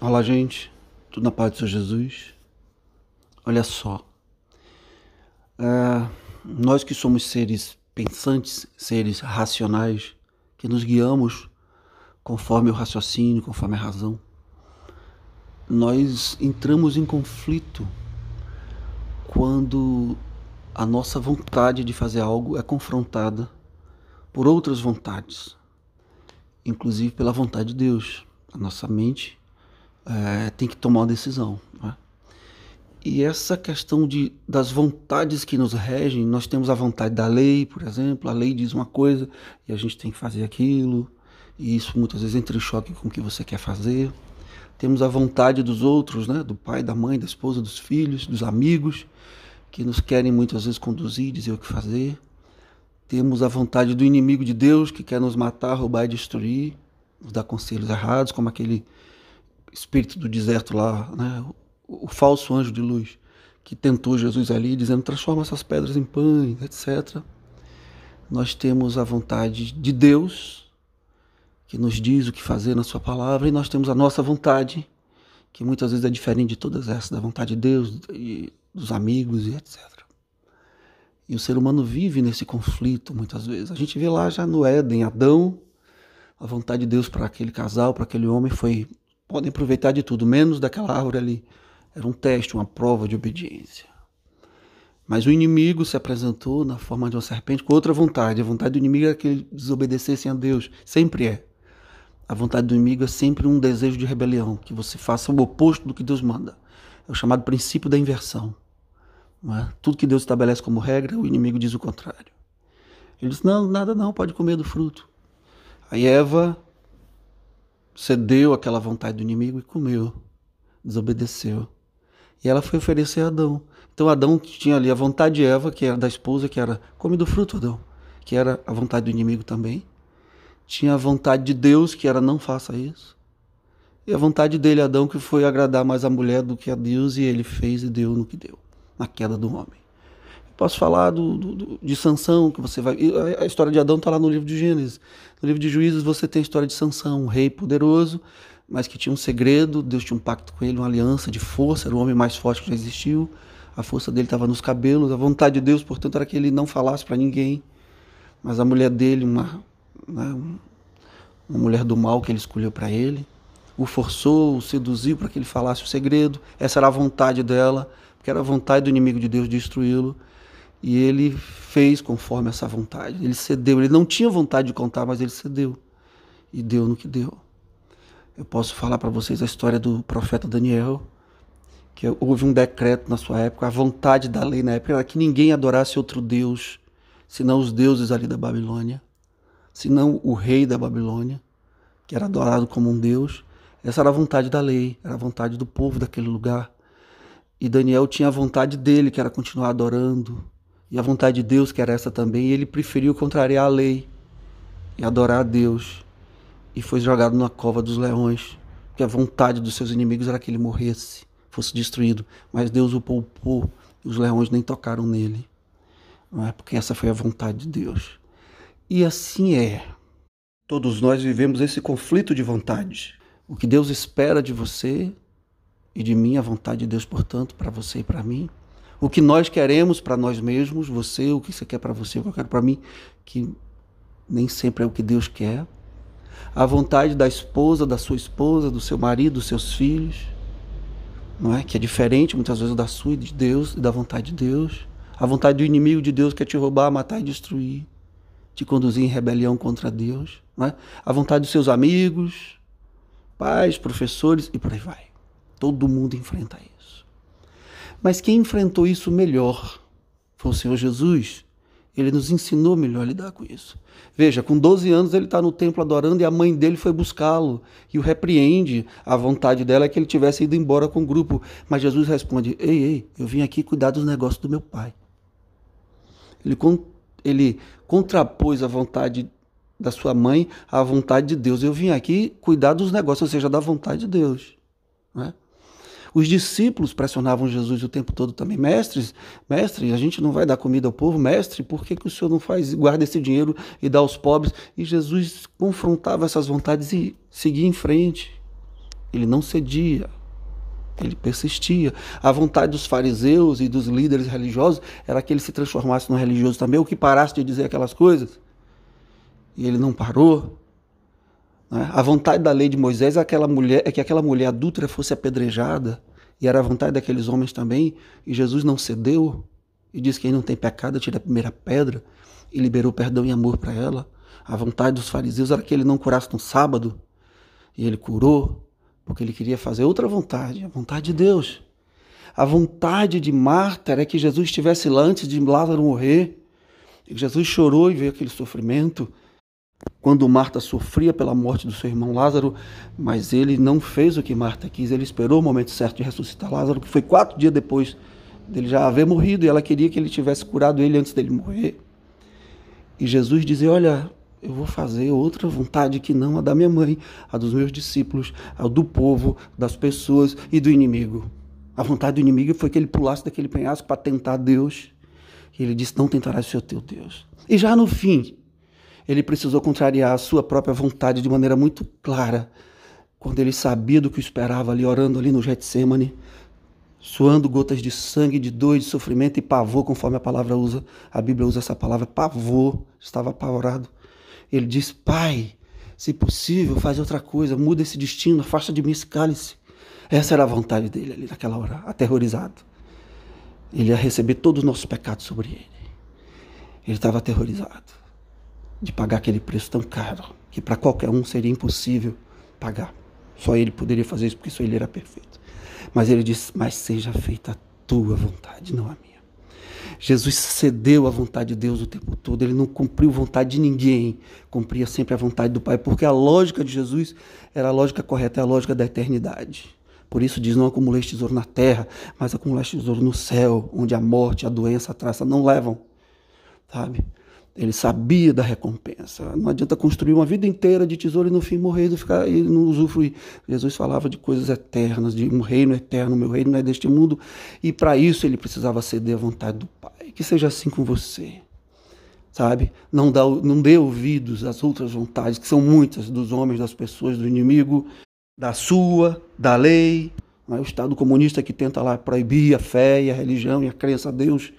Olá, gente. Tudo na paz do Senhor Jesus? Olha só. É, nós que somos seres pensantes, seres racionais, que nos guiamos conforme o raciocínio, conforme a razão, nós entramos em conflito quando a nossa vontade de fazer algo é confrontada por outras vontades, inclusive pela vontade de Deus. A nossa mente é, tem que tomar uma decisão. Né? E essa questão de, das vontades que nos regem, nós temos a vontade da lei, por exemplo, a lei diz uma coisa e a gente tem que fazer aquilo, e isso muitas vezes entra em choque com o que você quer fazer. Temos a vontade dos outros, né? do pai, da mãe, da esposa, dos filhos, dos amigos, que nos querem muitas vezes conduzir, dizer o que fazer. Temos a vontade do inimigo de Deus, que quer nos matar, roubar e destruir, nos dar conselhos errados, como aquele espírito do deserto lá, né? o, o falso anjo de luz, que tentou Jesus ali, dizendo: transforma essas pedras em pães, etc. Nós temos a vontade de Deus, que nos diz o que fazer na Sua palavra, e nós temos a nossa vontade, que muitas vezes é diferente de todas essas, da vontade de Deus, e dos amigos e etc. E o ser humano vive nesse conflito muitas vezes. A gente vê lá já no Éden, Adão, a vontade de Deus para aquele casal, para aquele homem foi podem aproveitar de tudo, menos daquela árvore ali. Era um teste, uma prova de obediência. Mas o inimigo se apresentou na forma de uma serpente com outra vontade. A vontade do inimigo é que eles desobedecessem a Deus. Sempre é. A vontade do inimigo é sempre um desejo de rebelião, que você faça o oposto do que Deus manda. É o chamado princípio da inversão. É? Tudo que Deus estabelece como regra, o inimigo diz o contrário. Ele diz: não, nada não, pode comer do fruto. Aí Eva cedeu àquela vontade do inimigo e comeu, desobedeceu. E ela foi oferecer a Adão. Então Adão tinha ali a vontade de Eva, que era da esposa, que era come do fruto, Adão, que era a vontade do inimigo também. Tinha a vontade de Deus, que era não faça isso. E a vontade dele, Adão, que foi agradar mais a mulher do que a Deus, e ele fez e deu no que deu, na queda do homem. Posso falar do, do, de Sansão, que você vai. A história de Adão está lá no livro de Gênesis. No livro de Juízes você tem a história de Sansão, um rei poderoso, mas que tinha um segredo. Deus tinha um pacto com ele, uma aliança de força. Era o homem mais forte que já existiu. A força dele estava nos cabelos. A vontade de Deus, portanto, era que ele não falasse para ninguém. Mas a mulher dele, uma, né, uma mulher do mal que ele escolheu para ele, o forçou, o seduziu para que ele falasse o segredo. Essa era a vontade dela, porque era a vontade do inimigo de Deus destruí-lo. E ele fez conforme essa vontade. Ele cedeu. Ele não tinha vontade de contar, mas ele cedeu. E deu no que deu. Eu posso falar para vocês a história do profeta Daniel, que houve um decreto na sua época, a vontade da lei na época era que ninguém adorasse outro Deus, senão os deuses ali da Babilônia, senão o rei da Babilônia, que era adorado como um Deus. Essa era a vontade da lei, era a vontade do povo daquele lugar. E Daniel tinha a vontade dele, que era continuar adorando, e a vontade de Deus, que era essa também, ele preferiu contrariar a lei e adorar a Deus. E foi jogado na cova dos leões, porque a vontade dos seus inimigos era que ele morresse, fosse destruído. Mas Deus o poupou e os leões nem tocaram nele. Não é? Porque essa foi a vontade de Deus. E assim é. Todos nós vivemos esse conflito de vontade. O que Deus espera de você e de mim, a vontade de Deus, portanto, para você e para mim, o que nós queremos para nós mesmos, você, o que você quer para você, o que eu quero para mim, que nem sempre é o que Deus quer. A vontade da esposa, da sua esposa, do seu marido, dos seus filhos, não é? Que é diferente muitas vezes da sua e de Deus e da vontade de Deus. A vontade do inimigo de Deus que é te roubar, matar e destruir, te conduzir em rebelião contra Deus, não é? A vontade dos seus amigos, pais, professores e por aí vai. Todo mundo enfrenta isso. Mas quem enfrentou isso melhor foi o Senhor Jesus. Ele nos ensinou melhor a lidar com isso. Veja, com 12 anos ele está no templo adorando e a mãe dele foi buscá-lo e o repreende. A vontade dela é que ele tivesse ido embora com o grupo. Mas Jesus responde: Ei, ei, eu vim aqui cuidar dos negócios do meu pai. Ele, ele contrapôs a vontade da sua mãe à vontade de Deus. Eu vim aqui cuidar dos negócios, ou seja, da vontade de Deus. Não é? Os discípulos pressionavam Jesus o tempo todo também. Mestres, mestre, a gente não vai dar comida ao povo. Mestre, por que, que o senhor não faz, guarda esse dinheiro e dá aos pobres? E Jesus confrontava essas vontades e seguia em frente. Ele não cedia. Ele persistia. A vontade dos fariseus e dos líderes religiosos era que ele se transformasse no religioso também, ou que parasse de dizer aquelas coisas. E ele não parou. Né? A vontade da lei de Moisés é, aquela mulher, é que aquela mulher adúltera fosse apedrejada. E era a vontade daqueles homens também. E Jesus não cedeu. E disse que quem não tem pecado tira a primeira pedra. E liberou perdão e amor para ela. A vontade dos fariseus era que ele não curasse no sábado. E ele curou porque ele queria fazer outra vontade, a vontade de Deus. A vontade de Marta era que Jesus estivesse lá antes de Lázaro morrer. E Jesus chorou e viu aquele sofrimento quando Marta sofria pela morte do seu irmão Lázaro, mas ele não fez o que Marta quis, ele esperou o momento certo de ressuscitar Lázaro, que foi quatro dias depois dele já haver morrido, e ela queria que ele tivesse curado ele antes dele morrer. E Jesus dizia: Olha, eu vou fazer outra vontade que não a da minha mãe, a dos meus discípulos, a do povo, das pessoas e do inimigo. A vontade do inimigo foi que ele pulasse daquele penhasco para tentar Deus. E ele disse: Não tentarás o teu Deus. E já no fim, ele precisou contrariar a sua própria vontade de maneira muito clara, quando ele sabia do que esperava ali, orando ali no Getsemane, suando gotas de sangue, de dor, de sofrimento e pavor, conforme a palavra usa, a Bíblia usa essa palavra, pavor, estava apavorado. Ele diz: Pai, se possível, faz outra coisa, muda esse destino, afasta de mim esse cálice. Essa era a vontade dele ali naquela hora, aterrorizado. Ele ia receber todos os nossos pecados sobre ele. Ele estava aterrorizado de pagar aquele preço tão caro, que para qualquer um seria impossível pagar. Só ele poderia fazer isso, porque só ele era perfeito. Mas ele disse: Mas seja feita a tua vontade, não a minha. Jesus cedeu à vontade de Deus o tempo todo, ele não cumpriu a vontade de ninguém, cumpria sempre a vontade do Pai, porque a lógica de Jesus era a lógica correta, é a lógica da eternidade. Por isso diz: não acumuleis tesouro na terra, mas acumuleis tesouro no céu, onde a morte, a doença, a traça não levam. Sabe? Ele sabia da recompensa. Não adianta construir uma vida inteira de tesouro e no fim morrer e, não usufruir. Jesus falava de coisas eternas, de um reino eterno. Meu reino não é deste mundo. E para isso ele precisava ceder à vontade do Pai. Que seja assim com você. Sabe? Não, dá, não dê ouvidos às outras vontades, que são muitas, dos homens, das pessoas, do inimigo, da sua, da lei. É? O Estado comunista que tenta lá proibir a fé e a religião e a crença a Deus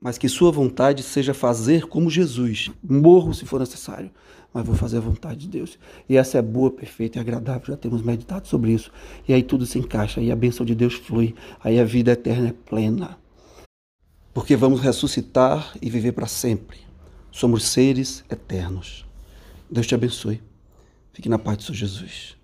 mas que sua vontade seja fazer como Jesus. Morro se for necessário, mas vou fazer a vontade de Deus. E essa é boa, perfeita e agradável, já temos meditado sobre isso. E aí tudo se encaixa, aí a bênção de Deus flui, aí a vida eterna é plena. Porque vamos ressuscitar e viver para sempre. Somos seres eternos. Deus te abençoe. Fique na paz de Senhor Jesus.